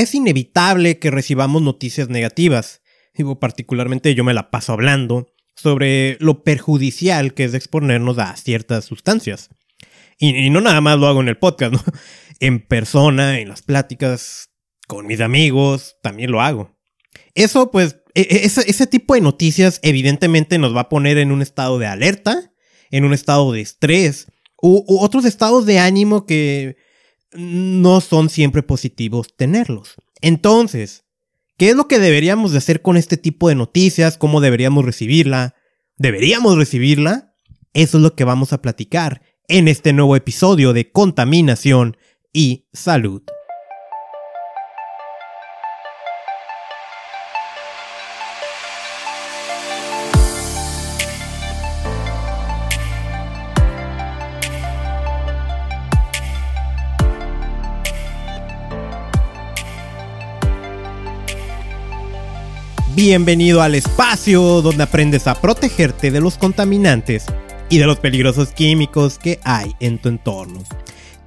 es inevitable que recibamos noticias negativas. Digo, particularmente yo me la paso hablando sobre lo perjudicial que es exponernos a ciertas sustancias. Y, no nada más lo hago en el podcast, ¿no? En persona, en las pláticas, con mis amigos, también lo hago. Eso, pues, e, e, ese, tipo de noticias evidentemente nos va a poner en un estado de alerta, en un estado de estrés, u otros estados de ánimo que no son siempre positivos tenerlos. Entonces, ¿qué es lo que deberíamos de hacer con este tipo de noticias? ¿Cómo deberíamos recibirla? ¿Deberíamos recibirla? Eso es lo que vamos a platicar en este nuevo episodio de Contaminación y Salud. Bienvenido al espacio donde aprendes a protegerte de los contaminantes y de los peligrosos químicos que hay en tu entorno.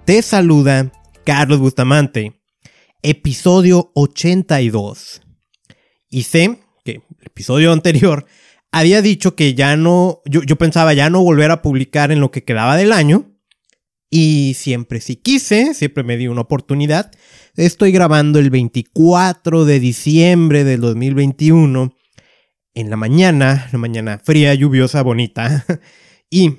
Te saluda Carlos Bustamante, episodio 82. Y sé que el episodio anterior había dicho que ya no, yo, yo pensaba ya no volver a publicar en lo que quedaba del año, y siempre si quise, siempre me di una oportunidad. Estoy grabando el 24 de diciembre del 2021 en la mañana, la mañana fría, lluviosa, bonita. y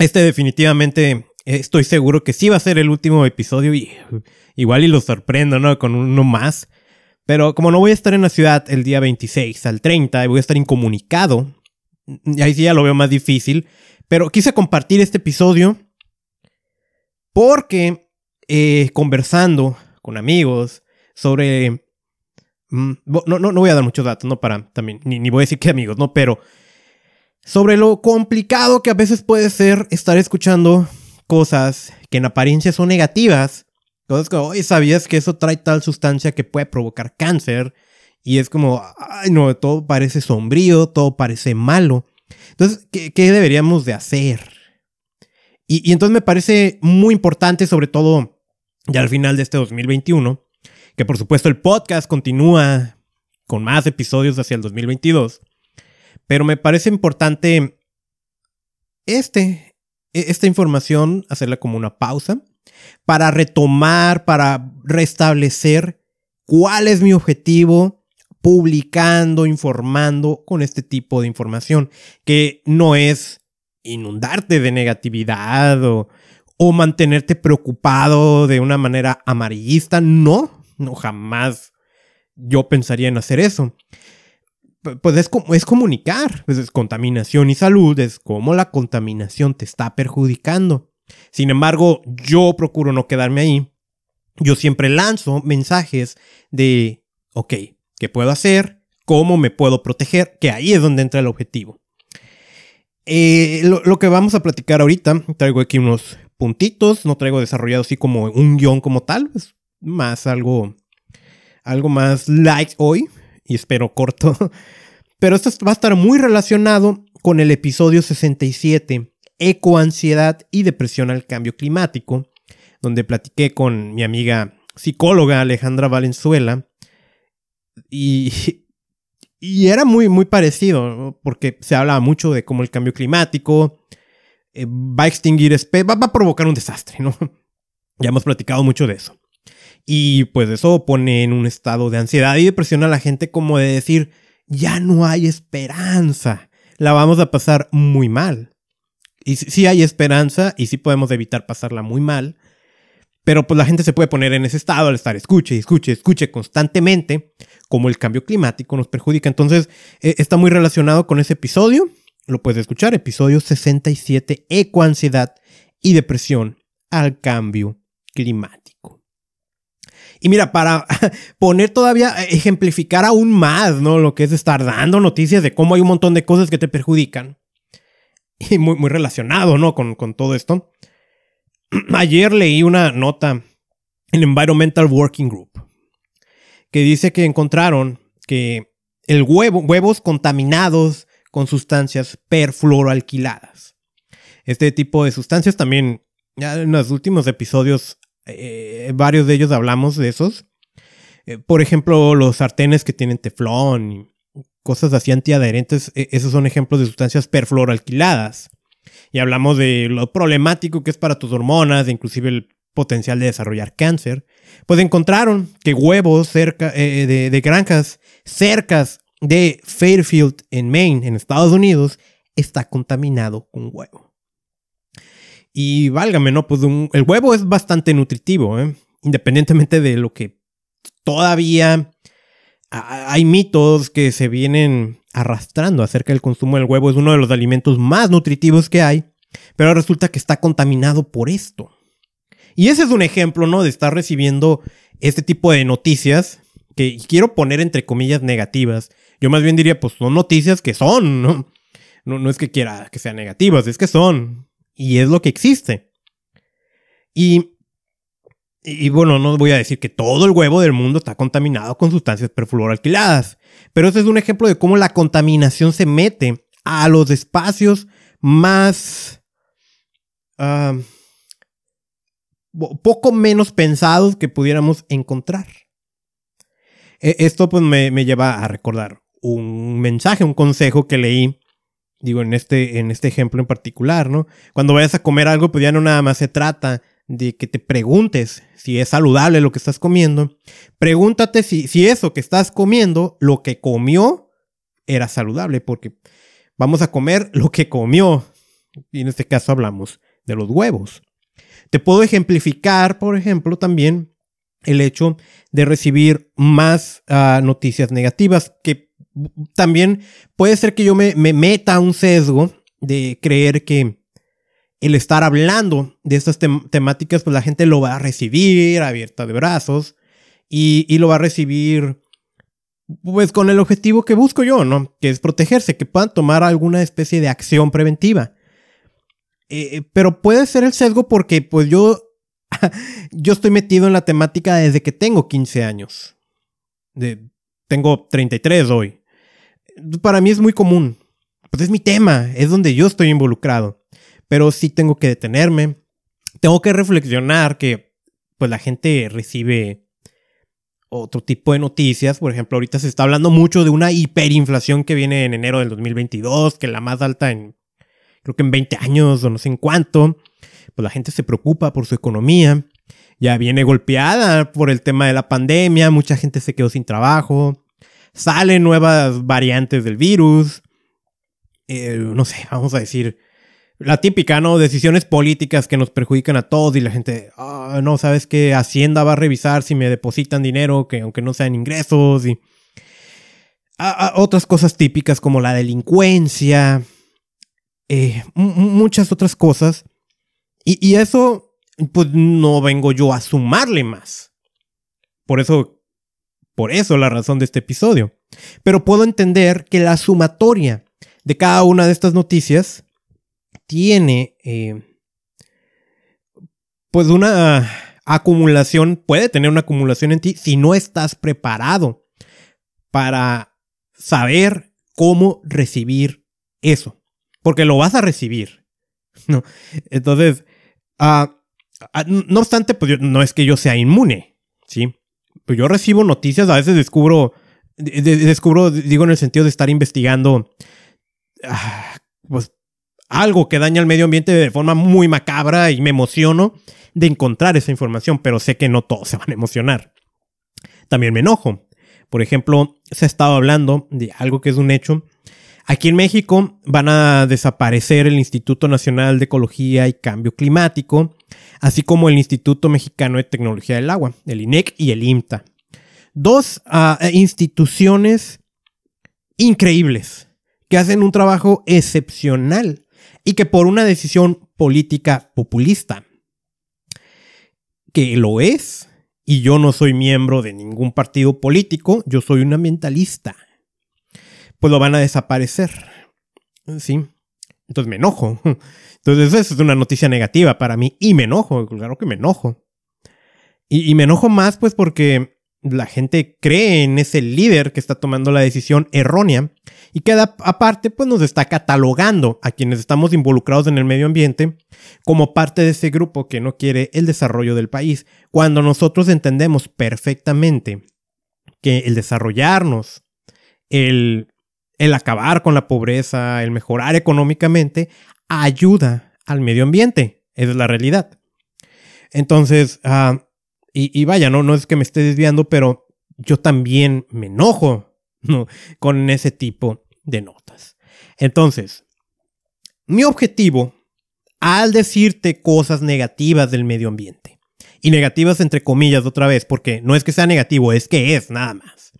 este definitivamente estoy seguro que sí va a ser el último episodio y igual y lo sorprendo, ¿no? Con uno más. Pero como no voy a estar en la ciudad el día 26 al 30, voy a estar incomunicado. Y ahí sí ya lo veo más difícil. Pero quise compartir este episodio porque eh, conversando con amigos sobre... Mm, no, no, no voy a dar muchos datos, no para también, ni, ni voy a decir que amigos, no, pero sobre lo complicado que a veces puede ser estar escuchando cosas que en apariencia son negativas. Cosas como, oye, ¿sabías que eso trae tal sustancia que puede provocar cáncer? Y es como, ay, no, todo parece sombrío, todo parece malo. Entonces, ¿qué, qué deberíamos de hacer? Y, entonces me parece muy importante, sobre todo ya al final de este 2021, que por supuesto el podcast continúa con más episodios hacia el 2022, pero me parece importante este, e, esta información, hacerla como una pausa, para retomar, para restablecer cuál es mi objetivo publicando, informando con este tipo de información, que no es inundarte de negatividad o, o mantenerte preocupado de una manera amarillista. No, no jamás yo pensaría en hacer eso. Pues es, es comunicar, pues es contaminación y salud, es como la contaminación te está perjudicando. Sin embargo, yo procuro no quedarme ahí. Yo siempre lanzo mensajes de, ok, ¿qué puedo hacer? ¿Cómo me puedo proteger? Que ahí es donde entra el objetivo. Eh, lo, que vamos a platicar ahorita, traigo aquí unos puntitos, no traigo desarrollado así como un guion como tal, es más algo, algo más light hoy, y espero corto. Pero esto va a estar muy relacionado con el episodio 67, ecoansiedad y depresión al cambio climático, donde platiqué con mi amiga psicóloga Alejandra Valenzuela. Y y era muy, muy parecido, porque se hablaba mucho de cómo el cambio climático eh, va a extinguir especies, va, a provocar un desastre, ¿no? ya hemos platicado mucho de eso. Y pues eso pone en un estado de ansiedad y depresión a la gente como de decir, ya no hay esperanza, la vamos a pasar muy mal. Y sí hay esperanza y sí podemos evitar pasarla muy mal, pero pues la gente se puede poner en ese estado al estar escuche, escuche, escuche constantemente cómo el cambio climático nos perjudica. Entonces e, está muy relacionado con ese episodio. Lo puedes escuchar, episodio 67, ecoansiedad y depresión al cambio climático. Y mira, para poner todavía, ejemplificar aún más, ¿no? Lo que es estar dando noticias de cómo hay un montón de cosas que te perjudican. Y muy, muy relacionado, ¿no? Con, con todo esto. ayer leí una nota en Environmental Working Group que dice que encontraron que el huevo, huevos contaminados con sustancias perfluoroalquiladas. Este tipo de sustancias también, ya en los últimos episodios, eh, varios de ellos hablamos de esos. Eh, por ejemplo, los sartenes que tienen teflón y cosas así antiadherentes, e, esos son ejemplos de sustancias perfluoralquiladas. Y hablamos de lo problemático que es para tus hormonas, inclusive el potencial de desarrollar cáncer. Pues encontraron que huevos cerca eh, de, de, granjas cercas de Fairfield en Maine, en Estados Unidos, está contaminado con huevo. Y válgame, ¿no? Pues el huevo es bastante nutritivo, ¿eh? independientemente de lo que todavía hay mitos que se vienen arrastrando acerca del consumo del huevo. Es uno de los alimentos más nutritivos que hay, pero resulta que está contaminado por esto. Y ese es un ejemplo, ¿no? De estar recibiendo este tipo de noticias que quiero poner entre comillas negativas. Yo más bien diría, pues son noticias que son, ¿no? No, no es que quiera que sean negativas, es que son. Y es lo que existe. Y y, bueno, no voy a decir que todo el huevo del mundo está contaminado con sustancias perfluoralquiladas, pero ese es un ejemplo de cómo la contaminación se mete a los espacios más... poco menos pensados que pudiéramos encontrar. E, esto pues me, me, lleva a recordar un mensaje, un consejo que leí, digo, en este, en este ejemplo en particular, ¿no? Cuando vayas a comer algo, pues ya no nada más se trata de que te preguntes si es saludable lo que estás comiendo. Pregúntate si, si eso que estás comiendo, lo que comió, era saludable, porque vamos a comer lo que comió. Y en este caso hablamos de los huevos. Te puedo ejemplificar, por ejemplo, también el hecho de recibir más ah, noticias negativas, que también puede ser que yo me, me meta un sesgo de creer que el estar hablando de estas temáticas, pues la gente lo va a recibir abierta de brazos y, lo va a recibir pues con el objetivo que busco yo, ¿no? Que es protegerse, que puedan tomar alguna especie de acción preventiva. Eh, pero puede ser el sesgo porque pues yo, yo estoy metido en la temática desde que tengo 15 años. De, tengo 33 hoy. Para mí es muy común. Pues es mi tema, es donde yo estoy involucrado pero sí tengo que detenerme. Tengo que reflexionar que pues la gente recibe otro tipo de noticias. Por ejemplo, ahorita se está hablando mucho de una hiperinflación que viene en enero del 2022, que es la más alta en creo que en 20 años o no sé en cuánto. Pues la gente se preocupa por su economía. Ya viene golpeada por el tema de la pandemia, mucha gente se quedó sin trabajo. Salen nuevas variantes del virus. Eh, no sé, vamos a decir, la típica, ¿no? Decisiones políticas que nos perjudican a todos y la gente, ah, no, sabes que Hacienda va a revisar si me depositan dinero, que aunque no sean ingresos y otras cosas típicas como la delincuencia, eh, muchas otras cosas. Y, y eso, pues no vengo yo a sumarle más. Por eso, por eso la razón de este episodio. Pero puedo entender que la sumatoria de cada una de estas noticias tiene eh, pues una acumulación, puede tener una acumulación en ti si no estás preparado para saber cómo recibir eso. Porque lo vas a recibir. ¿no? Entonces, ah, ah, no obstante, pues no es que yo sea inmune, ¿sí? Pues yo recibo noticias, a veces descubro, descubro, digo en el sentido de estar investigando, ah, pues algo que daña al medio ambiente de forma muy macabra y me emociono de encontrar esa información, pero sé que no todos se van a emocionar. También me enojo. Por ejemplo, se ha estado hablando de algo que es un hecho. Aquí en México van a desaparecer el Instituto Nacional de Ecología y Cambio Climático, así como el Instituto Mexicano de Tecnología del Agua, el INEC y el IMTA. Dos ah, instituciones increíbles que hacen un trabajo excepcional y que por una decisión política populista, que lo es, y yo no soy miembro de ningún partido político, yo soy un ambientalista, pues lo van a desaparecer. ¿Sí? Entonces me enojo. Entonces eso es una noticia negativa para mí y me enojo, claro que me enojo. Y, y me enojo más pues porque la gente cree en ese líder que está tomando la decisión errónea y que aparte pues nos está catalogando a quienes estamos involucrados en el medio ambiente como parte de ese grupo que no quiere el desarrollo del país, cuando nosotros entendemos perfectamente que el desarrollarnos, el, el acabar con la pobreza, el mejorar económicamente, ayuda al medio ambiente. Esa es la realidad. Entonces, ah, y, vaya, no, no es que me esté desviando, pero yo también me enojo con ese tipo de notas. Entonces, mi objetivo al decirte cosas negativas del medio ambiente, y negativas entre comillas otra vez, porque no es que sea negativo, es que es nada más.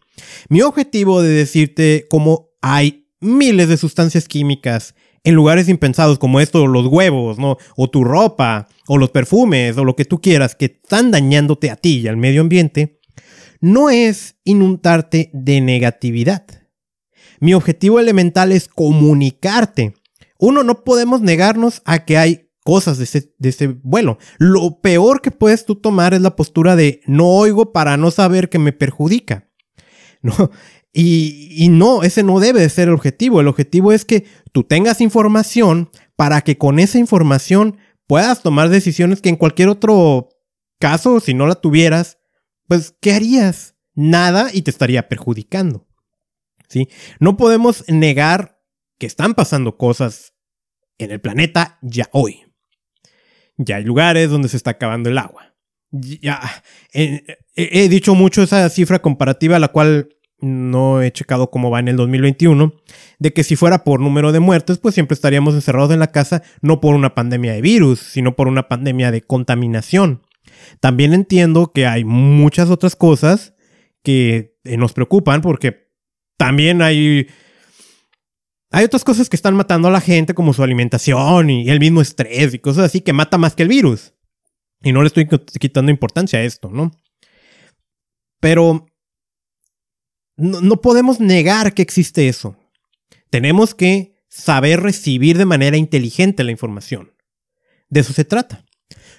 Mi objetivo de decirte cómo hay miles de sustancias químicas en lugares impensados como esto, los huevos, ¿no? O tu ropa, o los perfumes, o lo que tú quieras, que están dañándote a ti y al medio ambiente, no es inundarte de negatividad. Mi objetivo elemental es comunicarte. Uno, no podemos negarnos a que hay cosas de ese, de ese vuelo. Lo peor que puedes tú tomar es la postura de no oigo para no saber que me perjudica. No, y, no, ese no debe de ser el objetivo. El objetivo es que tú tengas información para que con esa información puedas tomar decisiones que en cualquier otro caso, si no la tuvieras, pues, ¿qué harías? Nada y te estaría perjudicando. No podemos negar que están pasando cosas en el planeta ya hoy. Ya hay lugares donde se está acabando el agua. Ya he dicho mucho esa cifra comparativa, la cual no he checado cómo va en el 2021, de que si fuera por número de muertes, pues siempre estaríamos encerrados en la casa, no por una pandemia de virus, sino por una pandemia de contaminación. También entiendo que hay muchas otras cosas que eh, nos preocupan porque también hay... Hay otras cosas que están matando a la gente como su alimentación y el mismo estrés y cosas así que mata más que el virus. Y no le estoy quitando importancia a esto, ¿no? Pero no, podemos negar que existe eso. Tenemos que saber recibir de manera inteligente la información. De eso se trata.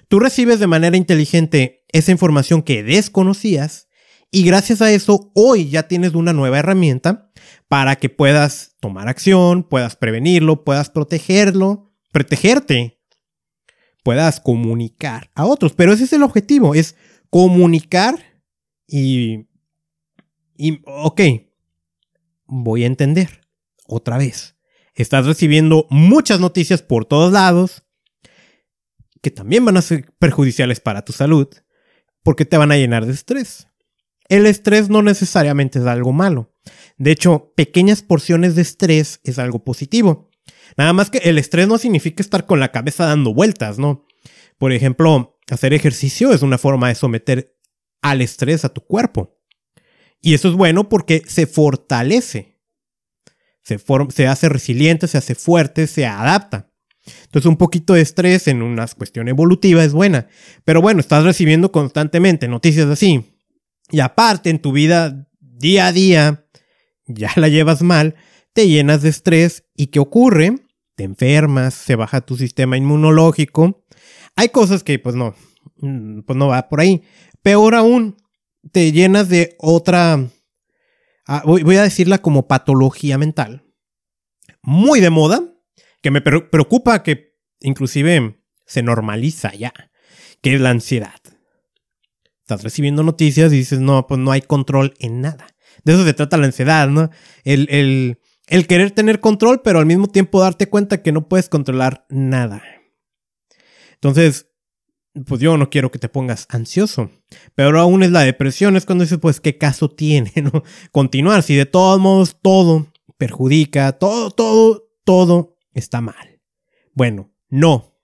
Tú recibes de manera inteligente esa información que desconocías y gracias a eso hoy ya tienes una nueva herramienta para que puedas tomar acción, puedas prevenirlo, puedas protegerlo, protegerte, puedas comunicar a otros. Pero ese es el objetivo, es comunicar y y, ok, voy a entender. Otra vez. Estás recibiendo muchas noticias por todos lados que también van a ser perjudiciales para tu salud porque te van a llenar de estrés. El estrés no necesariamente es algo malo. De hecho, pequeñas porciones de estrés es algo positivo. Nada más que el estrés no significa estar con la cabeza dando vueltas, ¿no? Por ejemplo, hacer ejercicio es una forma de someter al estrés a tu cuerpo. Y eso es bueno porque se fortalece. Se, se hace resiliente, se hace fuerte, se adapta. Entonces un poquito de estrés en una cuestión evolutiva es buena. Pero bueno, estás recibiendo constantemente noticias así. Y aparte en tu vida día a día, ya la llevas mal, te llenas de estrés. ¿Y qué ocurre? Te enfermas, se baja tu sistema inmunológico. Hay cosas que pues no, mm, pues no va por ahí. Peor aún, te llenas de otra, ah, voy, a decirla como patología mental, muy de moda, que me preocupa que inclusive se normaliza ya, que es la ansiedad. Recibiendo noticias y dices, no, pues no hay control en nada. De eso se trata la ansiedad, ¿no? El, el, el querer tener control, pero al mismo tiempo darte cuenta que no puedes controlar nada. Entonces, pues yo no quiero que te pongas ansioso. Pero aún es la depresión, es cuando dices, pues, ¿qué caso tiene, no? Continuar, si de todos modos todo perjudica, todo, todo, todo está mal. Bueno, no.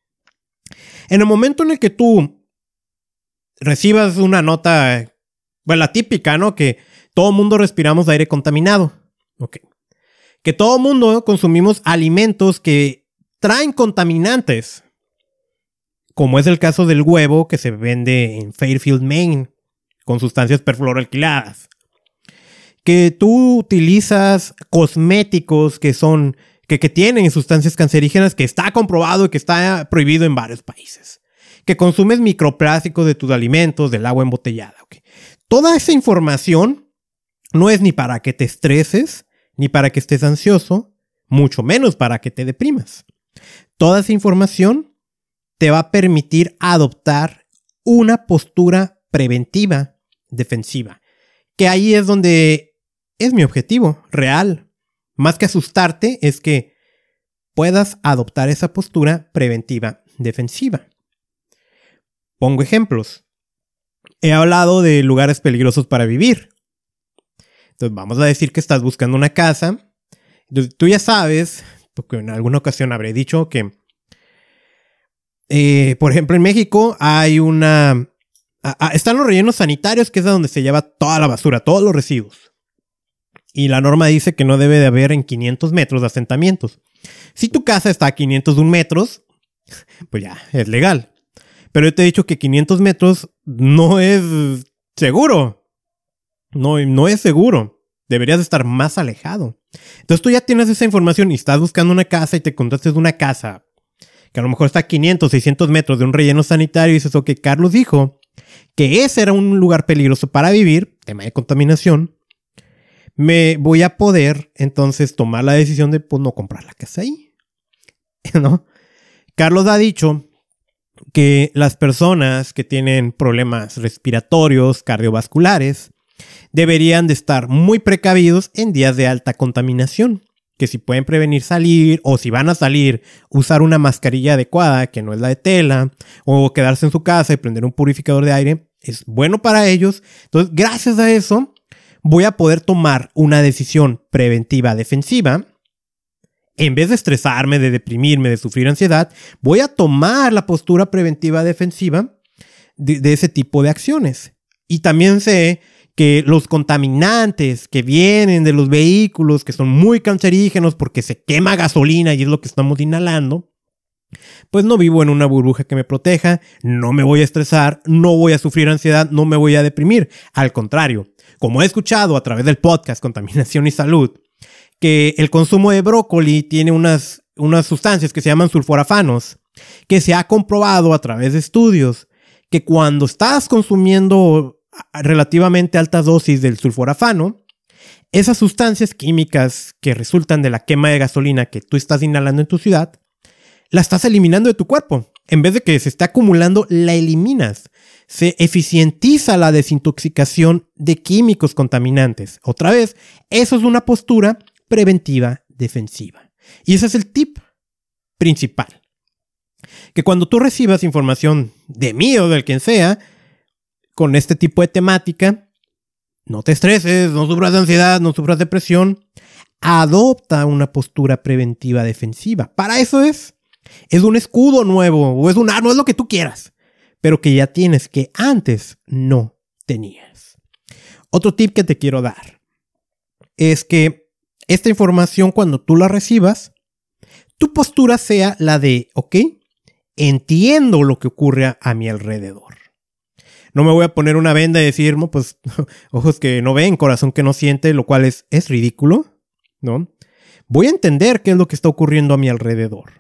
En el momento en el que tú recibas una nota, bueno, la típica, ¿no? Que todo mundo respiramos aire contaminado. Ok. Que todo mundo consumimos alimentos que traen contaminantes como es el caso del huevo que se vende en Fairfield, Maine, con sustancias perfluoroalquiladas. Que tú utilizas cosméticos que son, que, tienen sustancias cancerígenas que está comprobado y que está prohibido en varios países. Que consumes microplásticos de tus alimentos, del agua embotellada. Toda esa información no es ni para que te estreses, ni para que estés ansioso, mucho menos para que te deprimas. Toda esa información te va a permitir adoptar una postura preventiva defensiva. que ahí es donde es mi objetivo real. Más que asustarte, es que puedas adoptar esa postura preventiva defensiva. Pongo ejemplos. He hablado de lugares peligrosos para vivir. Entonces vamos a decir que estás buscando una casa. tú ya sabes, porque en alguna ocasión habré dicho que, eh, por ejemplo, en México hay una... están los rellenos sanitarios, que es donde se lleva toda la basura, todos los residuos. Y la norma dice que no debe de haber en 500 metros asentamientos. Si tu casa está a 501 metros, pues ya, es legal. Pero yo te he dicho que 500 metros no es seguro. No, no es seguro. Deberías estar más alejado. Entonces tú ya tienes esa información y estás buscando una casa y te contaste de una casa que a lo mejor está a 500, 600 metros de un relleno sanitario y dices, ok, Carlos dijo que ese era un lugar peligroso para vivir, tema de contaminación, me voy a poder entonces tomar la decisión de pues, no comprar la casa ahí. ¿No? Carlos ha dicho que las personas que tienen problemas respiratorios, cardiovasculares, deberían de estar muy precavidos en días de alta contaminación, que si pueden prevenir salir o si van a salir, usar una mascarilla adecuada, que no es la de tela, o quedarse en su casa y prender un purificador de aire, es bueno para ellos. Entonces, gracias a eso, voy a poder tomar una decisión preventiva defensiva en vez de estresarme, de deprimirme, de sufrir ansiedad, voy a tomar la postura preventiva defensiva de, ese tipo de acciones. Y también sé que los contaminantes que vienen de los vehículos, que son muy cancerígenos porque se quema gasolina y es lo que estamos inhalando, pues no vivo en una burbuja que me proteja, no me voy a estresar, no voy a sufrir ansiedad, no me voy a deprimir. Al contrario, como he escuchado a través del podcast Contaminación y Salud, que el consumo de brócoli tiene unas, unas sustancias que se llaman sulforafanos, que se ha comprobado a través de estudios que cuando estás consumiendo relativamente altas dosis del sulforafano, esas sustancias químicas que resultan de la quema de gasolina que tú estás inhalando en tu ciudad, la estás eliminando de tu cuerpo. En vez de que se esté acumulando, la eliminas. Se eficientiza la desintoxicación de químicos contaminantes. Otra vez, eso es una postura preventiva defensiva. Y ese es el tip principal. Que cuando tú recibas información de mí o del quien sea, con este tipo de temática, no te estreses, no sufras de ansiedad, no sufras depresión. Adopta una postura preventiva defensiva. Para eso es. Es un escudo nuevo o es un arma, es lo que tú quieras, pero que ya tienes que antes no tenías. Otro tip que te quiero dar es que esta información cuando tú la recibas, tu postura sea la de, ok, entiendo lo que ocurre a, mi alrededor. No me voy a poner una venda y decir, pues ojos que no ven, corazón que no siente, lo cual es, es ridículo, ¿no? Voy a entender qué es lo que está ocurriendo a mi alrededor.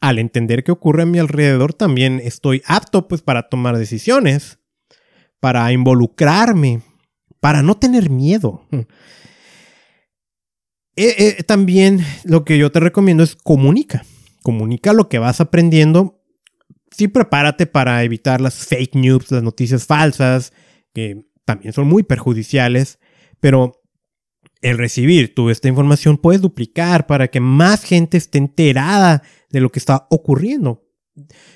Al entender qué ocurre a mi alrededor, también estoy apto pues para tomar decisiones, para involucrarme, para no tener miedo. Eh, eh, también lo que yo te recomiendo es comunica. Comunica lo que vas aprendiendo. Sí, prepárate para evitar las fake news, las noticias falsas, que también son muy perjudiciales, pero el recibir toda esta información puedes duplicar para que más gente esté enterada de lo que está ocurriendo.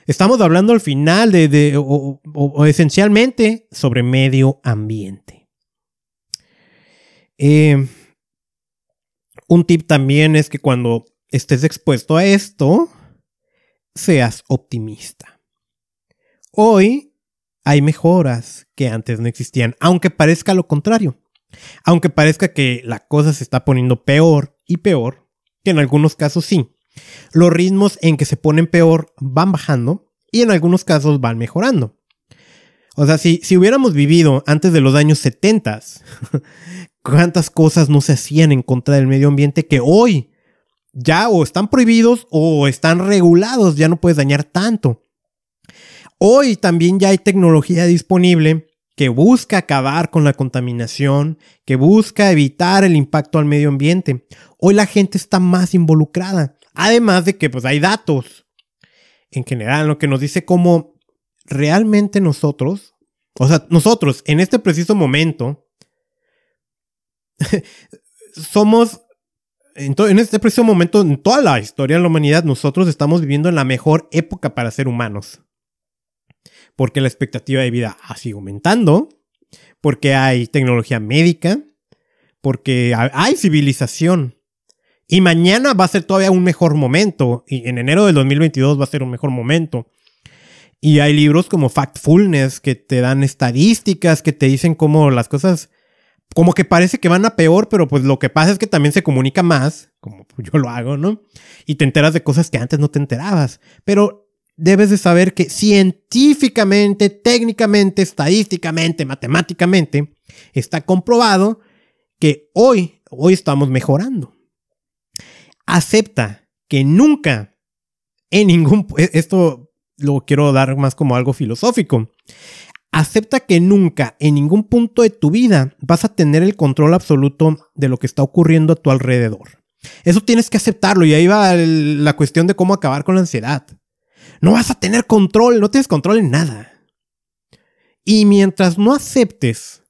Estamos hablando al final de, o, esencialmente sobre medio ambiente. Eh, un tip también es que cuando estés expuesto a esto, seas optimista. Hoy hay mejoras que antes no existían, aunque parezca lo contrario. Aunque parezca que la cosa se está poniendo peor y peor, que en algunos casos sí. Los ritmos en que se ponen peor van bajando y en algunos casos van mejorando. O sea, si, si hubiéramos vivido antes de los años 70, cuántas cosas no se hacían en contra del medio ambiente que hoy ya o están prohibidos o están regulados, ya no puedes dañar tanto. Hoy también ya hay tecnología disponible que busca acabar con la contaminación, que busca evitar el impacto al medio ambiente. Hoy la gente está más involucrada, además de que pues hay datos en general, lo que nos dice cómo realmente nosotros, o sea, nosotros en este preciso momento, somos, en, en, este preciso momento, en toda la historia de la humanidad, nosotros estamos viviendo en la mejor época para ser humanos. Porque la expectativa de vida ha sido aumentando, porque hay tecnología médica, porque hay civilización. Y mañana va a ser todavía un mejor momento. Y en enero del 2022 va a ser un mejor momento. Y hay libros como Factfulness que te dan estadísticas, que te dicen cómo las cosas, como que parece que van a peor, pero pues lo que pasa es que también se comunica más, como yo lo hago, ¿no? Y te enteras de cosas que antes no te enterabas. Pero debes de saber que científicamente, técnicamente, estadísticamente, matemáticamente, está comprobado que hoy, hoy estamos mejorando. Acepta que nunca, en ningún, e, esto lo quiero dar más como algo filosófico. Acepta que nunca, en ningún punto de tu vida, vas a tener el control absoluto de lo que está ocurriendo a tu alrededor. Eso tienes que aceptarlo y ahí va la cuestión de cómo acabar con la ansiedad. No vas a tener control, no tienes control en nada. Y mientras no aceptes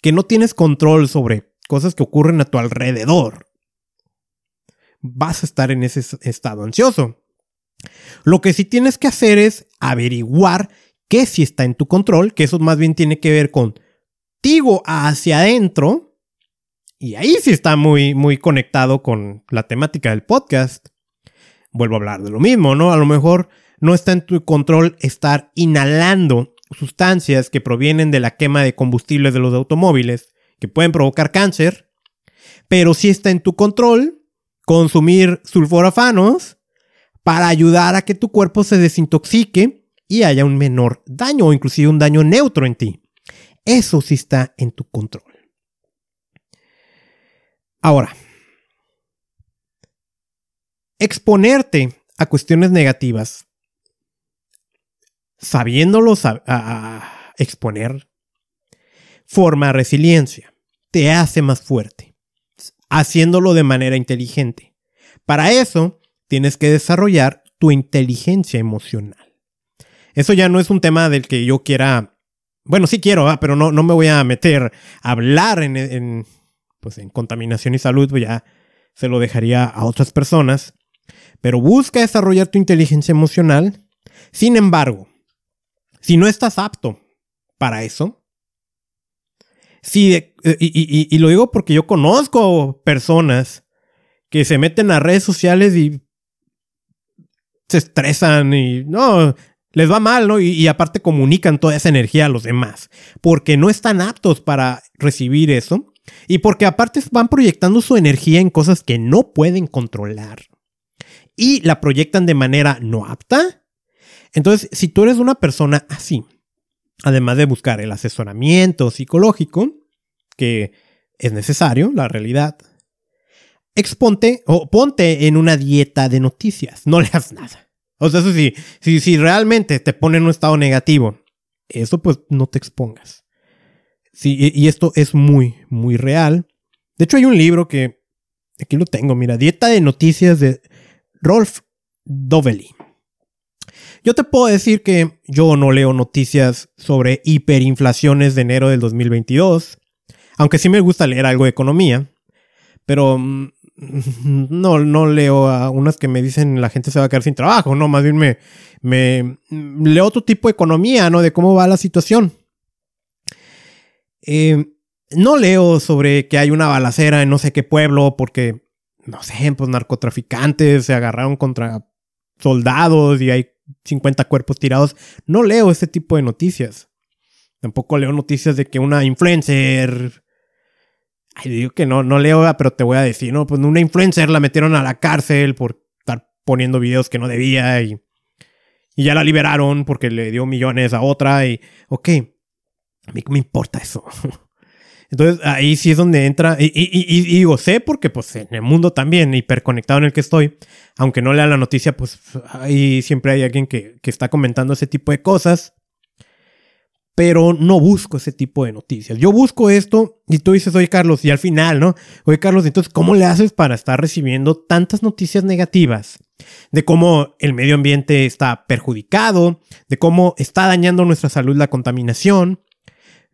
que no tienes control sobre cosas que ocurren a tu alrededor, vas a estar en ese estado ansioso. Lo que sí tienes que hacer es averiguar qué sí está en tu control, que eso más bien tiene que ver contigo hacia adentro. Y ahí sí está muy, muy conectado con la temática del podcast. Vuelvo a hablar de lo mismo, ¿no? A lo mejor no está en tu control estar inhalando sustancias que provienen de la quema de combustibles de los automóviles que pueden provocar cáncer, pero si está en tu control consumir sulforafanos para ayudar a que tu cuerpo se desintoxique y haya un menor daño o inclusive un daño neutro en ti. Eso sí está en tu control. Ahora, exponerte a cuestiones negativas, sabiéndolos a, exponer, forma resiliencia, te hace más fuerte, haciéndolo de manera inteligente. Para eso, tienes que desarrollar tu inteligencia emocional. Eso ya no es un tema del que yo quiera, bueno, sí quiero, pero no, no me voy a meter a hablar en, pues en contaminación y salud, pues ya se lo dejaría a otras personas. Pero busca desarrollar tu inteligencia emocional. Sin embargo, si no estás apto para eso, Sí, eh, y, lo digo porque yo conozco personas que se meten a redes sociales y se estresan y no, les va mal, ¿no? Y, aparte comunican toda esa energía a los demás, porque no están aptos para recibir eso y porque aparte van proyectando su energía en cosas que no pueden controlar y la proyectan de manera no apta. Entonces, si tú eres una persona así, además de buscar el asesoramiento psicológico, que es necesario, la realidad, exponte o ponte en una dieta de noticias, no leas nada. O sea, eso sí, si, si realmente te pone en un estado negativo, eso pues no te expongas. Sí, y esto es muy, muy real. De hecho, hay un libro que aquí lo tengo, mira, Dieta de Noticias de Rolf Dovely. Yo te puedo decir que yo no leo noticias sobre hiperinflaciones de enero del 2022, aunque sí me gusta leer algo de economía, pero mm, no, no leo a unas que me dicen la gente se va a quedar sin trabajo, no, más bien me, me leo otro tipo de economía, ¿no? De cómo va la situación. Eh, no leo sobre que hay una balacera en no sé qué pueblo porque, no sé, pues narcotraficantes se agarraron contra soldados y hay 50 cuerpos tirados. No leo ese tipo de noticias. Tampoco leo noticias de que una influencer. Digo que no, no leo, pero te voy a decir, ¿no? Pues una influencer la metieron a la cárcel por estar poniendo videos que no debía y, y ya la liberaron porque le dio millones a otra y, ok, a mí me importa eso. Entonces ahí sí es donde entra, y, y, digo, sé porque pues en el mundo también, hiperconectado en el que estoy, aunque no lea la noticia, pues ahí siempre hay alguien que, que está comentando ese tipo de cosas, pero no busco ese tipo de noticias. Yo busco esto y tú dices, oye Carlos, y al final, ¿no? Oye Carlos, entonces, ¿cómo le haces para estar recibiendo tantas noticias negativas? De cómo el medio ambiente está perjudicado, de cómo está dañando nuestra salud la contaminación,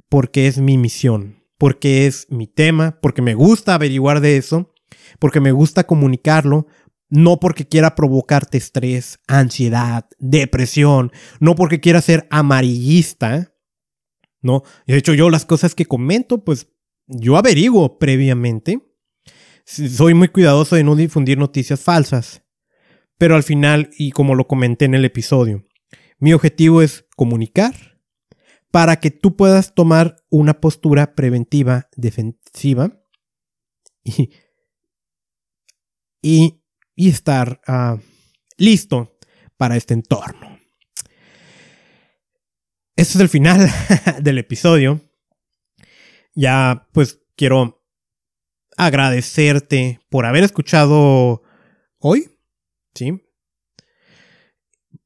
porque es mi misión porque es mi tema, porque me gusta averiguar de eso, porque me gusta comunicarlo, no porque quiera provocarte estrés, ansiedad, depresión, no porque quiera ser amarillista, ¿no? De hecho, yo las cosas que comento, pues yo averiguo previamente. Soy muy cuidadoso de no difundir noticias falsas. Pero al final, y como lo comenté en el episodio, mi objetivo es comunicar para que tú puedas tomar una postura preventiva, defensiva y, y, estar uh, listo para este entorno. Este es el final del episodio. Ya pues quiero agradecerte por haber escuchado hoy, ¿sí?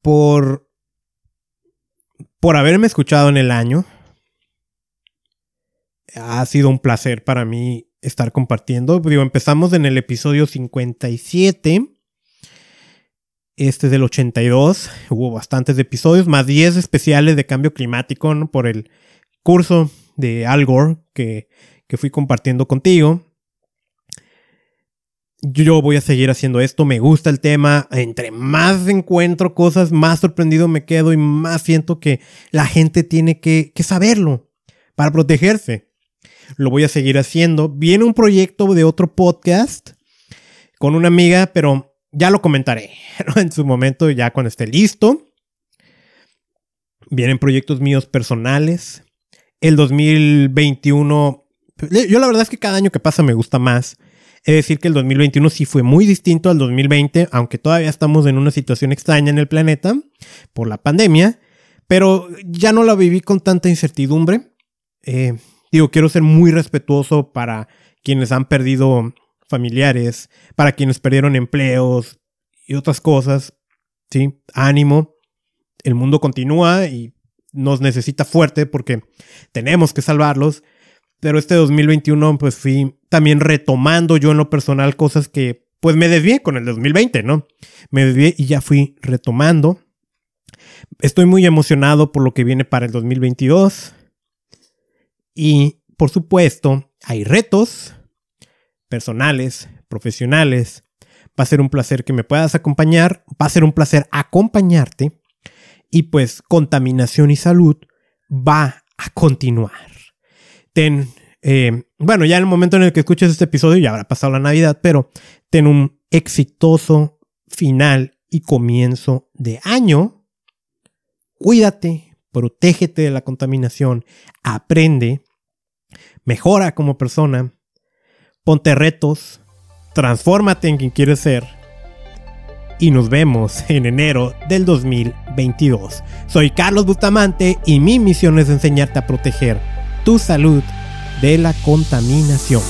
Por por haberme escuchado en el año. Ha sido un placer para mí estar compartiendo. Digo, empezamos en el episodio 57. Este es del 82. Hubo bastantes episodios, más 10 especiales de cambio climático por el curso de Al Gore que, que fui compartiendo contigo yo voy a seguir haciendo esto, me gusta el tema, entre más encuentro cosas, más sorprendido me quedo y más siento que la gente tiene que, saberlo para protegerse. Lo voy a seguir haciendo. Viene un proyecto de otro podcast con una amiga, pero ya lo comentaré en su momento, ya cuando esté listo. Vienen proyectos míos personales. El 2021, yo la verdad es que cada año que pasa me gusta más es decir que el 2021 sí fue muy distinto al 2020, aunque todavía estamos en una situación extraña en el planeta por la pandemia, pero ya no la viví con tanta incertidumbre. Eh, digo, quiero ser muy respetuoso para quienes han perdido familiares, para quienes perdieron empleos y otras cosas. Sí, ánimo. El mundo continúa y nos necesita fuerte porque tenemos que salvarlos. Pero este 2021 pues fui también retomando yo en lo personal cosas que pues me desvié con el 2020, ¿no? Me desvié y ya fui retomando. Estoy muy emocionado por lo que viene para el 2022. Y por supuesto, hay retos personales, profesionales. Va a ser un placer que me puedas acompañar. Va a ser un placer acompañarte. Y pues contaminación y salud va a continuar. Ten eh, bueno, ya en el momento en el que escuches este episodio ya habrá pasado la Navidad, pero ten un exitoso final y comienzo de año. Cuídate, protégete de la contaminación, aprende, mejora como persona, ponte retos, transfórmate en quien quieres ser. Y nos vemos en enero del 2022. Soy Carlos Bustamante y mi misión es enseñarte a proteger tu salud de la contaminación.